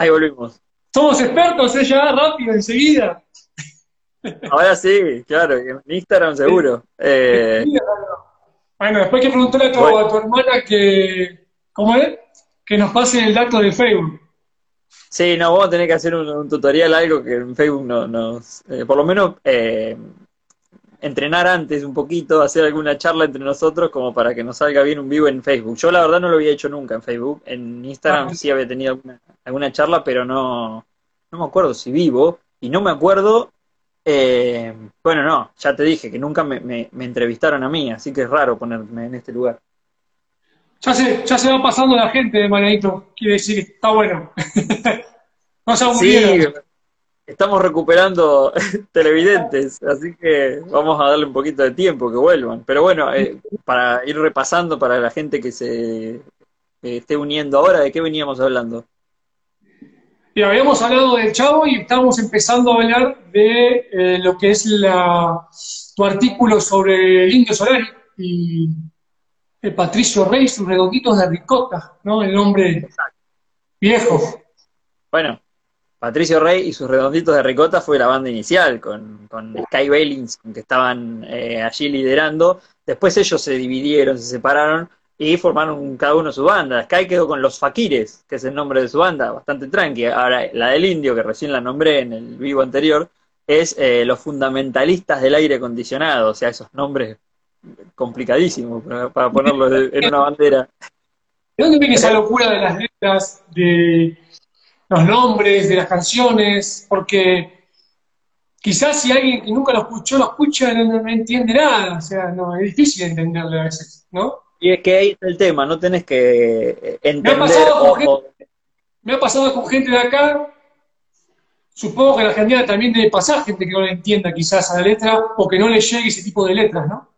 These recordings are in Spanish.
Ahí volvimos. Somos expertos, ¿eh? Ya rápido, enseguida. Ahora sí, claro, en Instagram seguro. Eh, bueno, después que preguntarle a tu, a tu hermana que, ¿cómo es? Que nos pase el dato de Facebook. Sí, no, vamos a tener que hacer un, tutorial, algo que en Facebook no, nos, eh, por lo menos eh, entrenar antes un poquito, hacer alguna charla entre nosotros como para que nos salga bien un vivo en Facebook. Yo la verdad no lo había hecho nunca en Facebook, en Instagram ah. sí había tenido alguna, alguna charla, pero no, no me acuerdo si vivo, y no me acuerdo, eh, bueno, no, ya te dije que nunca me, me, entrevistaron a mí, así que es raro ponerme en este lugar. Ya se, ya se va pasando la gente, Marianito, quiere decir, está bueno. no se sí, estamos recuperando televidentes, así que vamos a darle un poquito de tiempo que vuelvan. Pero bueno, eh, para ir repasando para la gente que se esté uniendo ahora, ¿de qué veníamos hablando? Habíamos hablado del Chavo y estamos empezando a hablar de eh, lo que es la, tu artículo sobre el Indio Solari y el Patricio Rey, sus redonditos de ricota, ¿no? El nombre viejo. Bueno, Patricio Rey y sus redonditos de ricota fue la banda inicial, con, con Sky Bailins, que estaban eh, allí liderando. Después ellos se dividieron, se separaron y formaron cada uno su banda. Sky quedó con Los Fakires, que es el nombre de su banda, bastante tranqui. Ahora, la del Indio, que recién la nombré en el vivo anterior, es eh, Los Fundamentalistas del Aire Acondicionado, o sea, esos nombres complicadísimos para, para ponerlos en una bandera. ¿De dónde viene esa locura de las letras, de los nombres de las canciones, porque quizás si alguien que nunca lo escuchó, lo escucha, no, entiende nada, o sea, no, es difícil entenderlo a veces, ¿no? Y es que ahí está el tema, no tenés que entender... Me ha pasado, con, gente, me ha pasado con gente de acá, supongo que la Argentina también debe pasar gente que no le entienda quizás a la letra o que no le llegue ese tipo de letras, ¿no?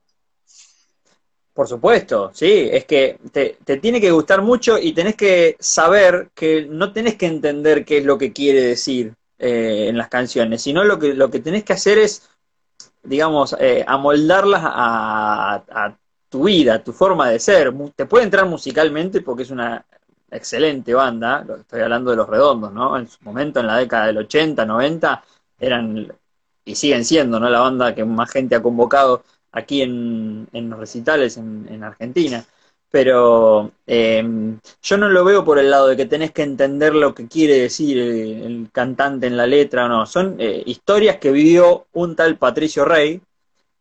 Por supuesto, sí, es que te, tiene que gustar mucho y tenés que saber que no tenés que entender qué es lo que quiere decir eh, en las canciones, sino lo que, lo que tenés que hacer es, digamos, eh, amoldarlas a, a, tu vida, a tu forma de ser. Te puede entrar musicalmente porque es una excelente banda, estoy hablando de Los Redondos, ¿no? En su momento, en la década del 80, 90, eran y siguen siendo, ¿no? La banda que más gente ha convocado aquí en, en los recitales en, Argentina. Pero em, yo no lo veo por el lado de que tenés que entender lo que quiere decir el, cantante en la letra o no. Son eh, historias que vivió un tal Patricio Rey.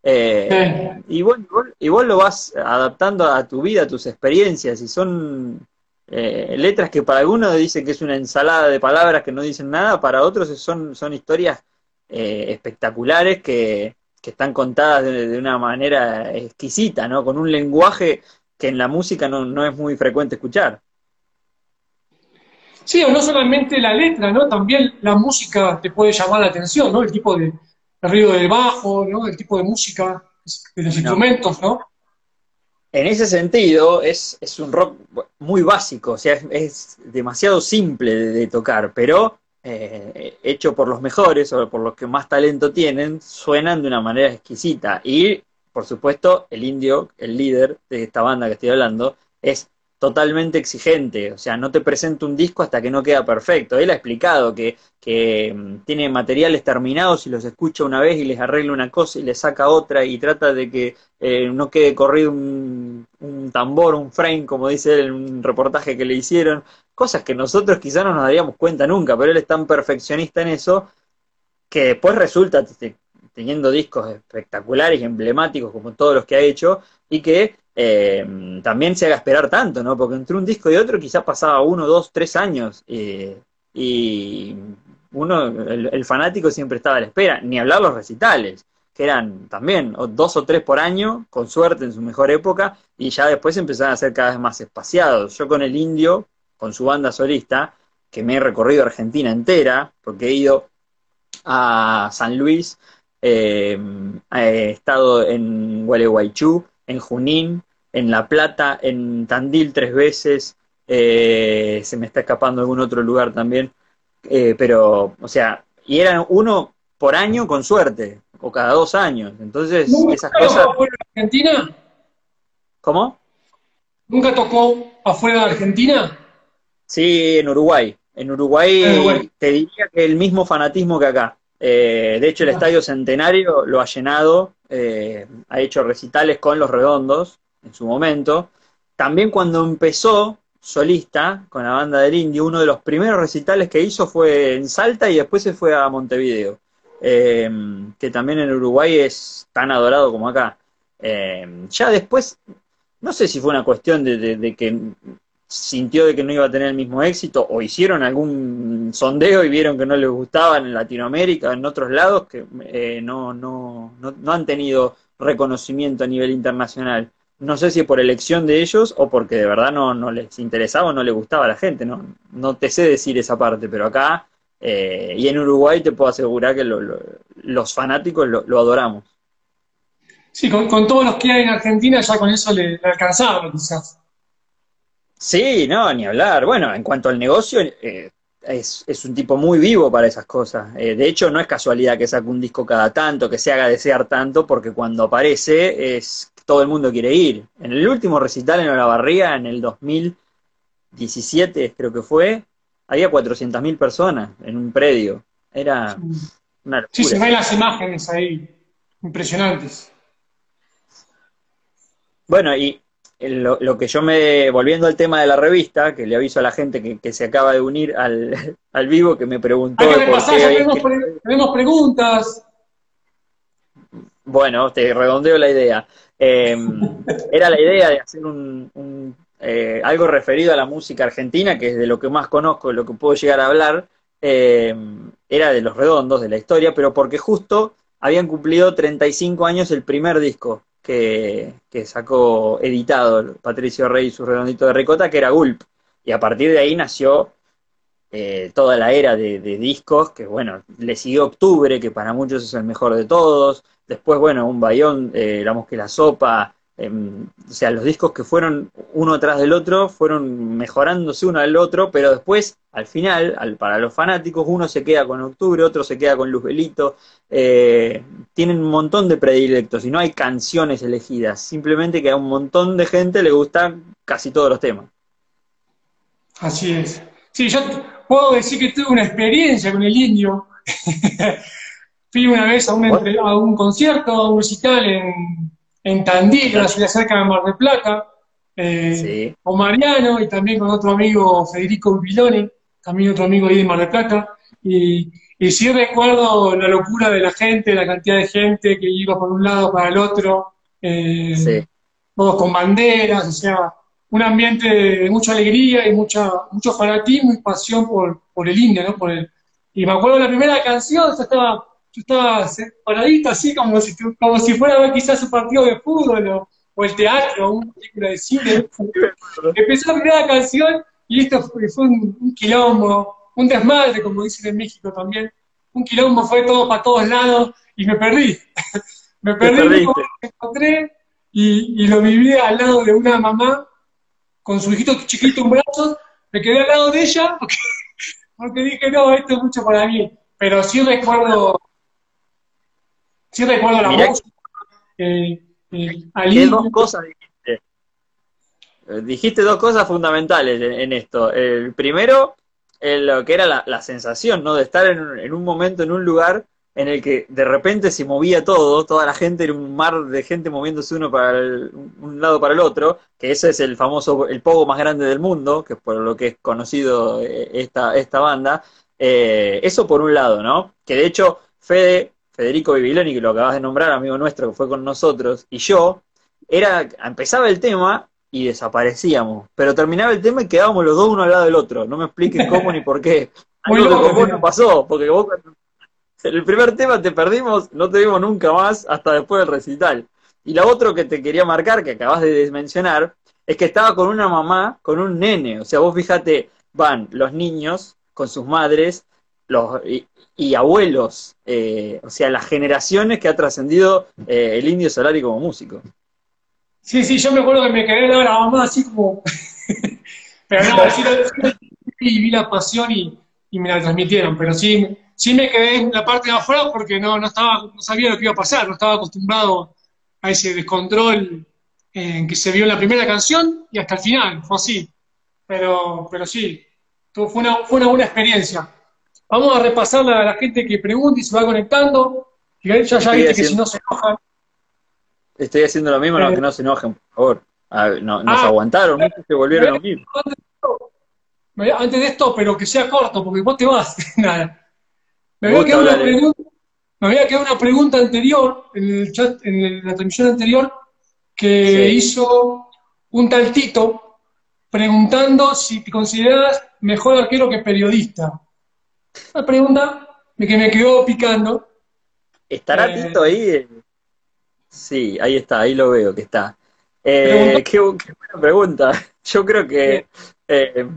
Eh, y, vos, y, vos, lo vas adaptando a tu vida, a tus experiencias. Y son eh, letras que para algunos dicen que es una ensalada de palabras que no dicen nada, para otros son, son historias espectaculares que, que están contadas de, una manera exquisita, ¿no? Con un lenguaje que en la música no, es muy frecuente escuchar. Sí, o no solamente la letra, ¿no? También la música te puede llamar la atención, ¿no? El tipo de, ruido del bajo, ¿no? El tipo de música, de los instrumentos, ¿no? En ese sentido, es, es un rock muy básico, o sea, es, demasiado simple de, tocar, pero eh, hecho por los mejores o por los que más talento tienen, suenan de una manera exquisita. Y, por supuesto, el indio, el líder de esta banda que estoy hablando, es totalmente exigente, o sea, no te presenta un disco hasta que no queda perfecto. Él ha explicado que, mm, tiene materiales terminados y los escucha una vez y les arregla una cosa y les saca otra y trata de que eh, no quede corrido un, un, tambor, un frame, como dice él en un reportaje que le hicieron, cosas que nosotros quizás no nos daríamos cuenta nunca, pero él es tan perfeccionista en eso que después resulta teniendo discos espectaculares y emblemáticos como todos los que ha hecho y que eh, también se haga esperar tanto, ¿no? Porque entre un disco y otro quizás pasaba uno, dos, tres años eh, y uno, el, fanático siempre estaba a la espera, ni hablar los recitales, que eran también dos o tres por año, con suerte en su mejor época, y ya después empezaron a ser cada vez más espaciados. Yo con el indio, con su banda solista, que me he recorrido Argentina entera, porque he ido a San Luis, eh, he estado en Gualeguaychú, en Junín, en La Plata, en Tandil tres veces, eh, se me está escapando algún otro lugar también, eh, pero, o sea, y eran uno por año con suerte, o cada dos años, entonces esas cosas... afuera de Argentina? ¿Cómo? ¿Nunca tocó afuera de Argentina? Sí, en Uruguay. En Uruguay, te diría que el mismo fanatismo que acá. Eh, de hecho, el Estadio Centenario lo ha llenado, eh, ha hecho recitales con los redondos en su momento. También cuando empezó solista con la banda del Indio, uno de los primeros recitales que hizo fue en Salta y después se fue a Montevideo, eh, que también en Uruguay es tan adorado como acá. ya después, no sé si fue una cuestión de que sintió de que no iba a tener el mismo éxito o hicieron algún sondeo y vieron que no les gustaban en Latinoamérica, en otros lados, que eh, no, no, no, han tenido reconocimiento a nivel internacional. No sé si por elección de ellos o porque de verdad no, no les interesaba o no les gustaba a la gente. No, no te sé decir esa parte, pero acá eh, y en Uruguay te puedo asegurar que los fanáticos lo, adoramos. Sí, con, todos los que hay en Argentina ya con eso le, le alcanzaba quizás. Sí, no, ni hablar. Bueno, en cuanto al negocio, eh, es, es, un tipo muy vivo para esas cosas. Eh, de hecho, no es casualidad que saque un disco cada tanto, que se haga desear tanto, porque cuando aparece es todo el mundo quiere ir. En el último recital en Olavarría, en el 2017, creo que fue, había 400.000 personas en un predio. Era una locura. Sí, se ven las imágenes ahí, impresionantes. Bueno, y lo, que yo me, volviendo al tema de la revista, que le aviso a la gente que, se acaba de unir al, al, vivo, que me preguntó... tenemos, preguntas. Bueno, te redondeo la idea. Em, era la idea de hacer un, eh, algo referido a la música argentina, que es de lo que más conozco, de lo que puedo llegar a hablar, em, era de los redondos, de la historia, pero porque justo habían cumplido 35 años el primer disco que, sacó editado Patricio Rey y su redondito de ricota, que era Gulp. Y a partir de ahí nació eh, toda la era de, discos, que bueno, le siguió Octubre, que para muchos es el mejor de todos. Después, bueno, un bayón, eh, la que la sopa, o sea, los discos que fueron uno tras del otro fueron mejorándose uno al otro, pero después, al final, al, para los fanáticos, uno se queda con Octubre, otro se queda con Luzbelito. Eh, tienen un montón de predilectos y no hay canciones elegidas, simplemente que a un montón de gente le gustan casi todos los temas. Así es. Sí, yo puedo decir que tuve una experiencia con el indio. Fui una vez a un, a un concierto musical en en Tandil, una ciudad cerca de Mar del Plata, eh, con Mariano y también con otro amigo Federico Viloni, también otro amigo ahí de Mar del Plata. Y, y sí recuerdo la locura de la gente, la cantidad de gente que iba por un lado para el otro, eh, todos con banderas, o sea, un ambiente de mucha alegría y mucha, mucho fanatismo y pasión por, por el indio, ¿no? Por el, y me acuerdo de la primera canción, estaba yo estaba paradito así como si, como si fuera a ver quizás un partido de fútbol o, el teatro o una película de cine. Empezó la primera canción y esto fue, un, quilombo, un desmadre, como dicen en México también. Un quilombo fue todo para todos lados y me perdí. me perdí, me encontré y, y, lo viví al lado de una mamá con su hijito chiquito en brazos. Me quedé al lado de ella porque, porque dije, no, esto es mucho para mí. Pero sí recuerdo Sí recuerdo la voz. Eh, eh, dos cosas dijiste? Eh, dijiste dos cosas fundamentales en, esto. El primero, lo que era la, sensación, ¿no? De estar en, un momento, en un lugar en el que de repente se movía todo, toda la gente era un mar de gente moviéndose uno para un lado para el otro, que ese es el famoso, el pogo más grande del mundo, que es por lo que es conocido esta, esta banda. eso por un lado, ¿no? Que de hecho, Fede Federico Bibiloni, que lo acabas de nombrar, amigo nuestro que fue con nosotros, y yo, era, empezaba el tema y desaparecíamos, pero terminaba el tema y quedábamos los dos uno al lado del otro. No me expliques cómo ni por qué. Algo que no pasó, porque vos el primer tema te perdimos, no te vimos nunca más hasta después del recital. Y lo otro que te quería marcar, que acabas de mencionar, es que estaba con una mamá, con un nene. O sea, vos fíjate, van los niños con sus madres, los, y abuelos, eh, o sea, las generaciones que ha trascendido eh, el Indio Solari como músico. Sí, sí, yo me acuerdo que me quedé la mamá así como... pero no, sí, y vi la pasión y, me la transmitieron, pero sí, sí me quedé en la parte de afuera porque no, no, estaba, no sabía lo que iba a pasar, no estaba acostumbrado a ese descontrol en que se vio la primera canción y hasta el final, fue así. Pero, pero sí, fue una, fue una buena experiencia. Vamos a repasar a la gente que pregunta y se va conectando. Ya, ya viste que si no se enojan. Estoy haciendo lo mismo, no, Eh. que no se enojen, por favor. No, nos Ah. aguantaron, muchos se volvieron a unir. Antes de esto- me- Antes de esto, pero que sea corto, porque vos te vas. Nada. Me había, quedado una pregunta, me había quedado una pregunta anterior, en el chat, en el- la transmisión anterior, que Sí. hizo un tal Tito preguntando si te consideras mejor arquero que periodista. Una pregunta que me quedó picando. ¿Estará Eh. Tito ahí? Sí, ahí está, ahí lo veo que está. Eh, qué, bu- qué buena pregunta. Yo creo que, eh,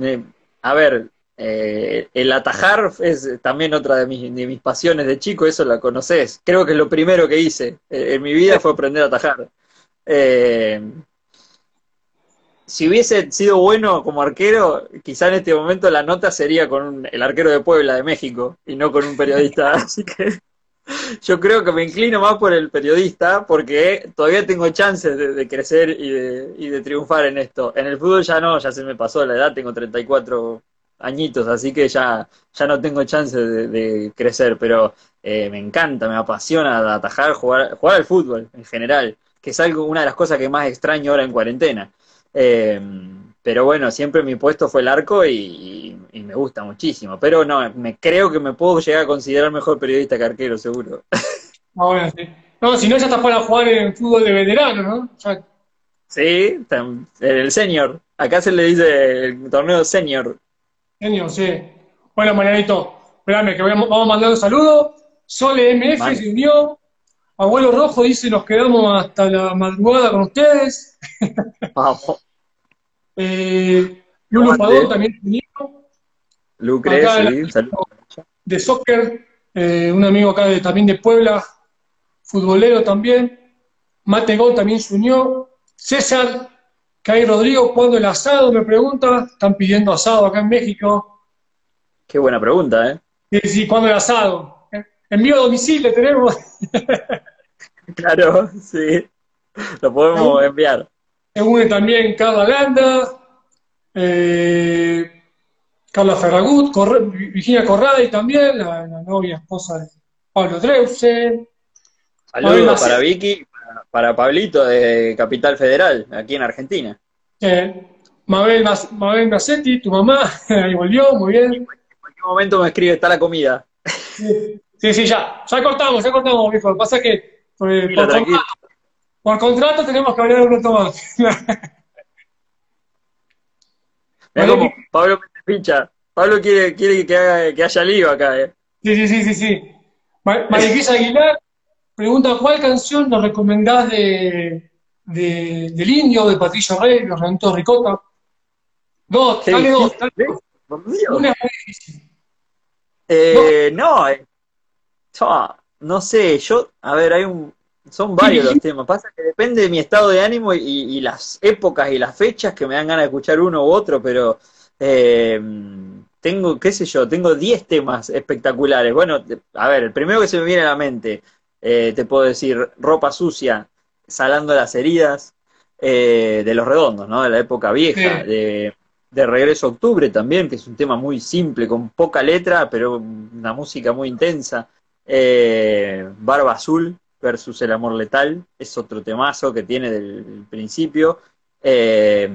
eh, a ver, eh, el atajar es también otra de mis, de mis pasiones de chico, eso la conoces. Creo que lo primero que hice eh, en mi vida fue aprender a atajar. Si hubiese sido bueno como arquero, quizá en este momento la nota sería con un- el arquero de Puebla de México y no con un periodista. Así que yo creo que me inclino más por el periodista porque todavía tengo chances de, crecer y de, triunfar en esto. En el fútbol ya no, ya se me pasó la edad, tengo 34 añitos, así que ya, ya no tengo chance de, de crecer, pero eh, me encanta, me apasiona atajar, jugar, jugar al fútbol en general, que es algo, una de las cosas que más extraño ahora en cuarentena. Eh, pero bueno, siempre mi puesto fue el arco y, y- y me gusta muchísimo. Pero no, me creo que me puedo llegar a considerar mejor periodista que arquero, seguro. Ahora sí. No, si no, ya estás para jugar en fútbol de veterano, ¿no? Ya- Sí, el senior. Acá se le dice el torneo senior. Genio, sí. Bueno, Marianito, espérame, que vamos a mandar un saludo. Sole MF Vale. se unió. Abuelo Rojo dice, nos quedamos hasta la madrugada con ustedes. Vamos. Eh, Lulu. Padón también unió. Lucre, sí. De soccer, eh, un amigo acá de- también de Puebla, futbolero también. Mate Gol también se unió. César, Kai Rodrigo, ¿cuándo el asado? Me pregunta. Están pidiendo asado acá en México. Qué buena pregunta, ¿eh? Sí, sí, ¿cuándo el asado? Envío a domicilio tenemos. Claro, sí. Lo podemos enviar. Se une también Carla Landa, eh, Carla Ferragut, Corre- Virginia Corradi también, la, la novia esposa de Pablo Dreusen. Saludos para Vicky, para, para Pablito de Capital Federal, aquí en Argentina. Eh, Mabel, Mas- Mabel Macetti, tu mamá, ahí volvió, muy bien. En cualquier momento me escribe, está la comida. Sí, sí, sí, ya, ya cortamos, ya cortamos, viejo. Lo que pasa es que eh, por, tranquilo. Por contrato tenemos que hablar un rato más. Mirá Vale, cómo Pablo pincha. Pablo quiere, quiere que, haga- que haya lío acá, ¿eh? Sí, sí, sí, sí, sí. Mariquisa Aguilar pregunta, ¿cuál canción nos recomendás de, de- del Indio, de Patricio Rey, de Renato Ricota? Dos, dale dos, dale dos. Una es muy difícil. Eh, no, eh, no sé, yo, a ver, hay un, son varios los temas, pasa que depende de mi estado de ánimo y, y las épocas y las fechas que me dan ganas de escuchar uno u otro, pero eh, tengo, qué sé yo, tengo 10 temas espectaculares. Bueno, a ver, el primero que se me viene a la mente, eh, te puedo decir, Ropa Sucia, Salando las Heridas, eh, de Los Redondos, ¿no? De la época vieja, Sí. de, de Regreso a Octubre también, que es un tema muy simple, con poca letra, pero una música muy intensa. Eh, Barba Azul versus El Amor Letal, es otro temazo que tiene del principio. Eh,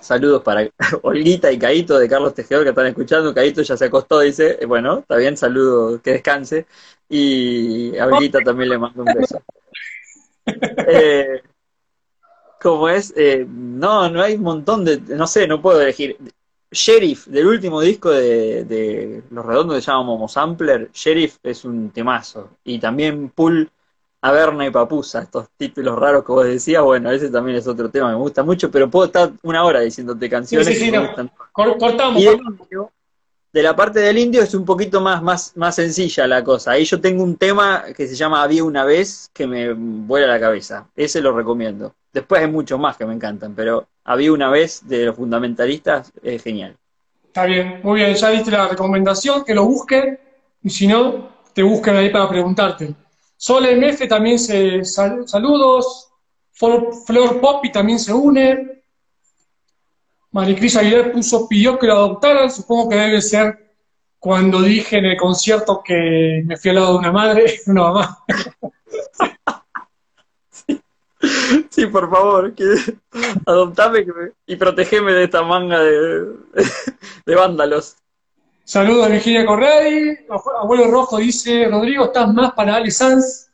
saludos para Olguita y Caito de Carlos Tejedor que están escuchando. Caito ya se acostó, dice. Eh, Bueno, está bien, saludo, que descanse. Y a Olguita también le mando un beso. Eh, ¿Cómo es? Eh, no, no hay un montón de. No sé, no puedo elegir. Sheriff, del último disco de, de Los Redondos que se llama Momo Sampler, Sheriff es un temazo. Y también Pool, Averna y Papusa, estos títulos raros que vos decías, bueno, ese también es otro tema que me gusta mucho, pero puedo estar una hora diciéndote canciones Sí, sí, sí, que me no. gustan. Cortamos. Y de la parte del indio es un poquito más, más, más sencilla la cosa. Ahí yo tengo un tema que se llama Había una vez que me vuela la cabeza. Ese lo recomiendo. Después hay muchos más que me encantan, pero Había una vez de los fundamentalistas es genial. Está bien, muy bien, ya diste la recomendación, que lo busquen, y si no, te busquen ahí para preguntarte. Sol MF también se sal- saludos, Flor, Flor Poppy también se une. Maricris Aguilar puso, pidió que lo adoptaran, supongo que debe ser cuando dije en el concierto que me fui al lado de una madre, una mamá. Sí, por favor, que, adoptame y protegeme de esta manga de, de vándalos. Saludos a Virginia Corradi. Abuelo Rojo dice, Rodrigo, estás más para Ale Sanz.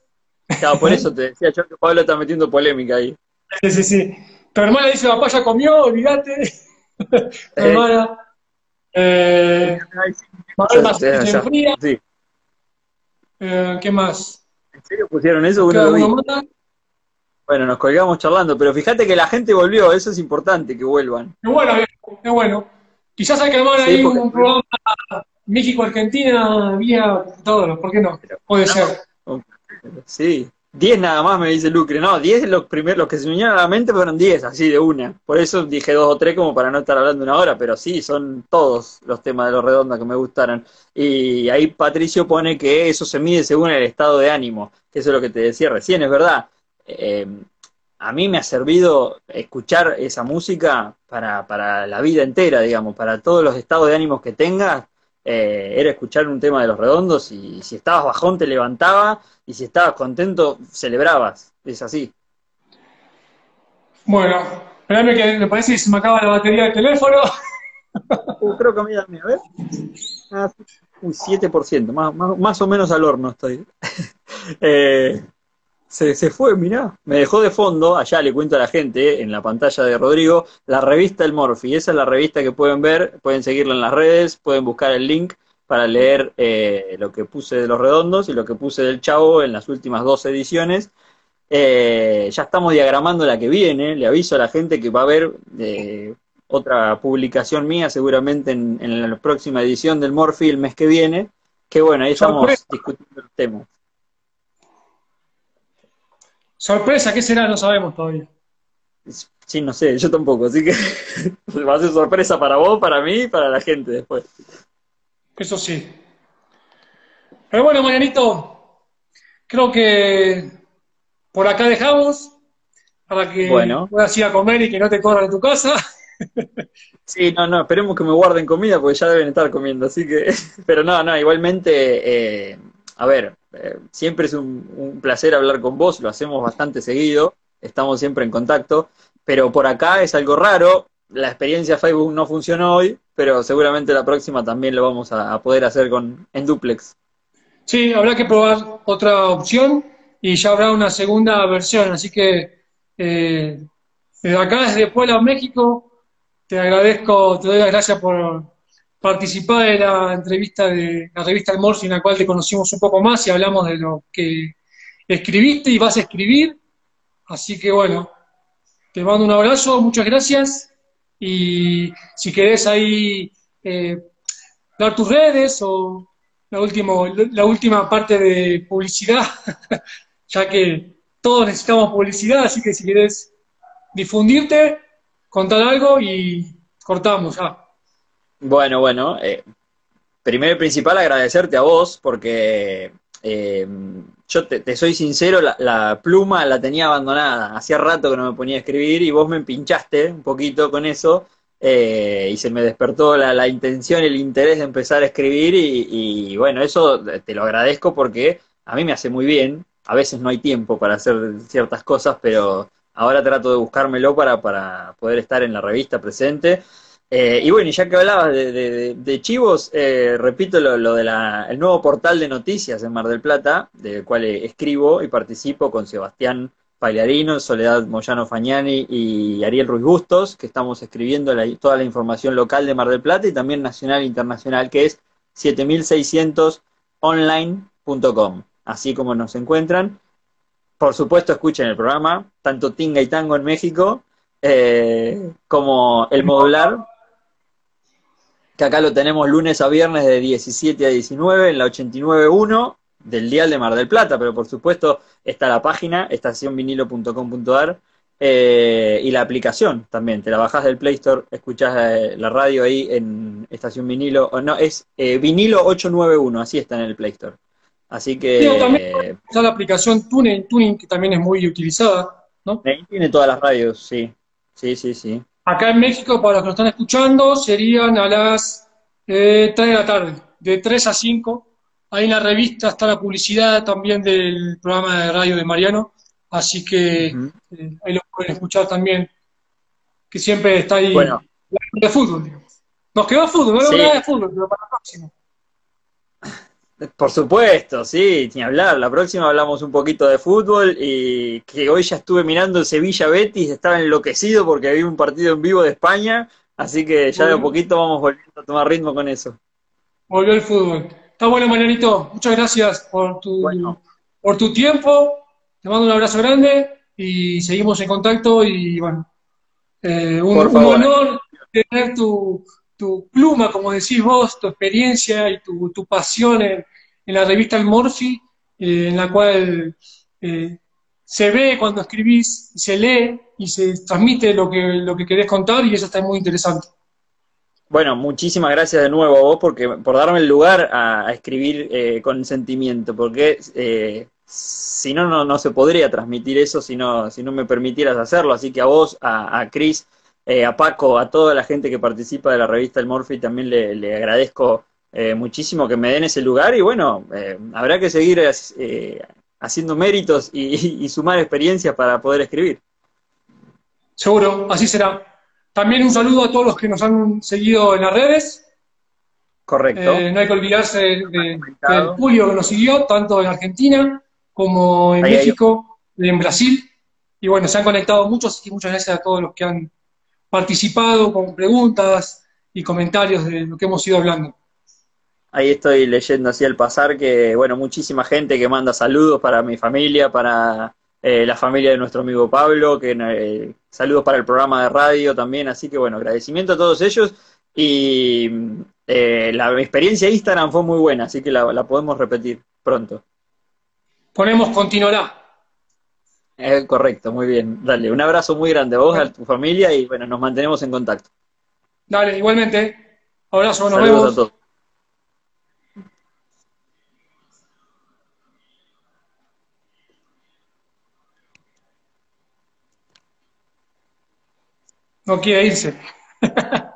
Claro, por eso te decía yo que Pablo está metiendo polémica ahí. Sí, sí, sí. Tu hermana dice, papá ya comió, olvídate. Tu eh. hermana. Eh, sí. Eh, ¿Qué más? ¿En serio pusieron eso? Bueno, nos colgamos charlando, pero fíjate que la gente volvió, eso es importante, que vuelvan. Qué bueno, qué bueno. Quizás hay que armar ahí un programa México-Argentina vía todo, ¿por qué no? Puede ser. Sí, 10 nada más me dice Lucre, no, 10 los primeros, los que se me vinieron a la mente fueron 10, así de una. Por eso dije dos o tres como para no estar hablando una hora, pero sí, son todos los temas de los redonda que me gustaron. Y ahí Patricio pone que eso se mide según el estado de ánimo, que eso es lo que te decía recién, es verdad. Eh, a mí me ha servido escuchar esa música para, para la vida entera, digamos, para todos los estados de ánimos que tengas, eh, era escuchar un tema de los redondos y si estabas bajón te levantaba y si estabas contento celebrabas, es así. Bueno, espérame que me parece que se me acaba la batería del teléfono. Uh, creo que a mí también, a ver. Ah, un 7%, más, más, más o menos al horno estoy. eh, se, se fue, mirá. Me dejó de fondo, allá le cuento a la gente, en la pantalla de Rodrigo, la revista El Morphy. Esa es la revista que pueden ver, pueden seguirla en las redes, pueden buscar el link para leer eh, lo que puse de los redondos y lo que puse del chavo en las últimas dos ediciones. Eh, ya estamos diagramando la que viene, le aviso a la gente que va a haber eh, otra publicación mía seguramente en, en, la próxima edición del Morphy el mes que viene, que bueno, ahí estamos discutiendo el tema. Sorpresa, ¿qué será? No sabemos todavía. Sí, no sé, yo tampoco, así que va a ser sorpresa para vos, para mí y para la gente después. Eso sí. Pero bueno, Marianito, creo que por acá dejamos para que puedas ir a comer y que no te corran de tu casa. Sí, no, no, esperemos que me guarden comida porque ya deben estar comiendo, así que, pero no, no, igualmente, eh, a ver, eh, siempre es un, placer hablar con vos, lo hacemos bastante seguido, estamos siempre en contacto, pero por acá es algo raro, la experiencia Facebook no funcionó hoy, pero seguramente la próxima también lo vamos a, poder hacer con en duplex. Sí, habrá que probar otra opción y ya habrá una segunda versión, así que eh, desde acá, desde Puebla, México, te agradezco, te doy las gracias por, participar de la entrevista de la revista El Morsi, en la cual te conocimos un poco más y hablamos de lo que escribiste y vas a escribir. Así que bueno, te mando un abrazo, muchas gracias. Y si querés ahí eh, dar tus redes o la, último, la última parte de publicidad, ya que todos necesitamos publicidad, así que si querés difundirte, contar algo y cortamos. Ah. Bueno, bueno, eh, primero y principal agradecerte a vos porque eh, yo te, soy sincero, la, pluma la tenía abandonada, hacía rato que no me ponía a escribir y vos me pinchaste un poquito con eso eh, y se me despertó la, la, intención, el interés de empezar a escribir y, bueno, eso te lo agradezco porque a mí me hace muy bien, a veces no hay tiempo para hacer ciertas cosas, pero ahora trato de buscármelo para, para poder estar en la revista presente. Eh, y bueno, ya que hablabas de, chivos, eh, repito lo, del nuevo portal de noticias en Mar del Plata, del cual escribo y participo con Sebastián Pagliarino, Soledad Moyano Fagnani y Ariel Ruiz Bustos, que estamos escribiendo toda la información local de Mar del Plata y también nacional e internacional, que es 7600online.com, así como nos encuentran. Por supuesto, escuchen el programa, tanto Tinga y Tango en México, eh, como el modular que acá lo tenemos lunes a viernes de 17 a 19 en la 89.1 del Dial de Mar del Plata, pero por supuesto está la página estacionvinilo.com.ar eh, y la aplicación también, te la bajás del Play Store, escuchás eh, la radio ahí en Estación Vinilo, o no, es eh, Vinilo 891, así está en el Play Store. Así que... También está la aplicación Tuning, Tuning, que también es muy utilizada, ¿no? Ahí tiene todas las radios, sí, sí, sí, sí. Acá en México, para los que nos están escuchando, serían a las eh, 3 de la tarde, de 3 a 5. Ahí en la revista está la publicidad también del programa de radio de Mariano, así que eh, ahí lo pueden escuchar también, que siempre está ahí bueno. de fútbol. Nos quedó fútbol, no sí. de fútbol, pero para la próxima. Por supuesto, sí, ni hablar. La próxima hablamos un poquito de fútbol y que hoy ya estuve mirando el Sevilla Betis, estaba enloquecido porque había un partido en vivo de España, así que ya de a poquito vamos volviendo a tomar ritmo con eso. Volvió el fútbol. Está bueno, Marianito. Muchas gracias por tu, bueno. por tu tiempo. Te mando un abrazo grande y seguimos en contacto y bueno, eh, un, un honor tener tu, tu pluma, como decís vos, tu experiencia y tu, tu pasión en, en, la revista El Morphy, eh, en la cual eh, se ve cuando escribís, se lee y se transmite lo que, lo que querés contar y eso está muy interesante. Bueno, muchísimas gracias de nuevo a vos porque, por darme el lugar a, escribir eh, con sentimiento, porque eh, si no, no, no se podría transmitir eso si no, si no me permitieras hacerlo. Así que a vos, a, a Cris, a Paco, a toda la gente que participa de la revista El Morphy, también le, le agradezco eh, muchísimo que me den ese lugar y bueno, eh, habrá que seguir eh, haciendo méritos y, y, sumar experiencias para poder escribir. Seguro, así será. También un saludo a todos los que nos han seguido en las redes. Correcto. no hay que olvidarse de, de, del Julio que nos siguió, tanto en Argentina como en ahí, México, ahí. en Brasil. Y bueno, se han conectado muchos, y muchas gracias a todos los que han participado con preguntas y comentarios de lo que hemos ido hablando. Ahí estoy leyendo así al pasar que, bueno, muchísima gente que manda saludos para mi familia, para eh, la familia de nuestro amigo Pablo, que eh, saludos para el programa de radio también, así que bueno, agradecimiento a todos ellos y eh, la experiencia de Instagram fue muy buena, así que la, la podemos repetir pronto. Ponemos continuará. Eh, correcto, muy bien. Dale, un abrazo muy grande a vos, a tu familia y bueno, nos mantenemos en contacto. Dale, igualmente. Abrazo, nos Saludos vemos. A todos. No quiere irse.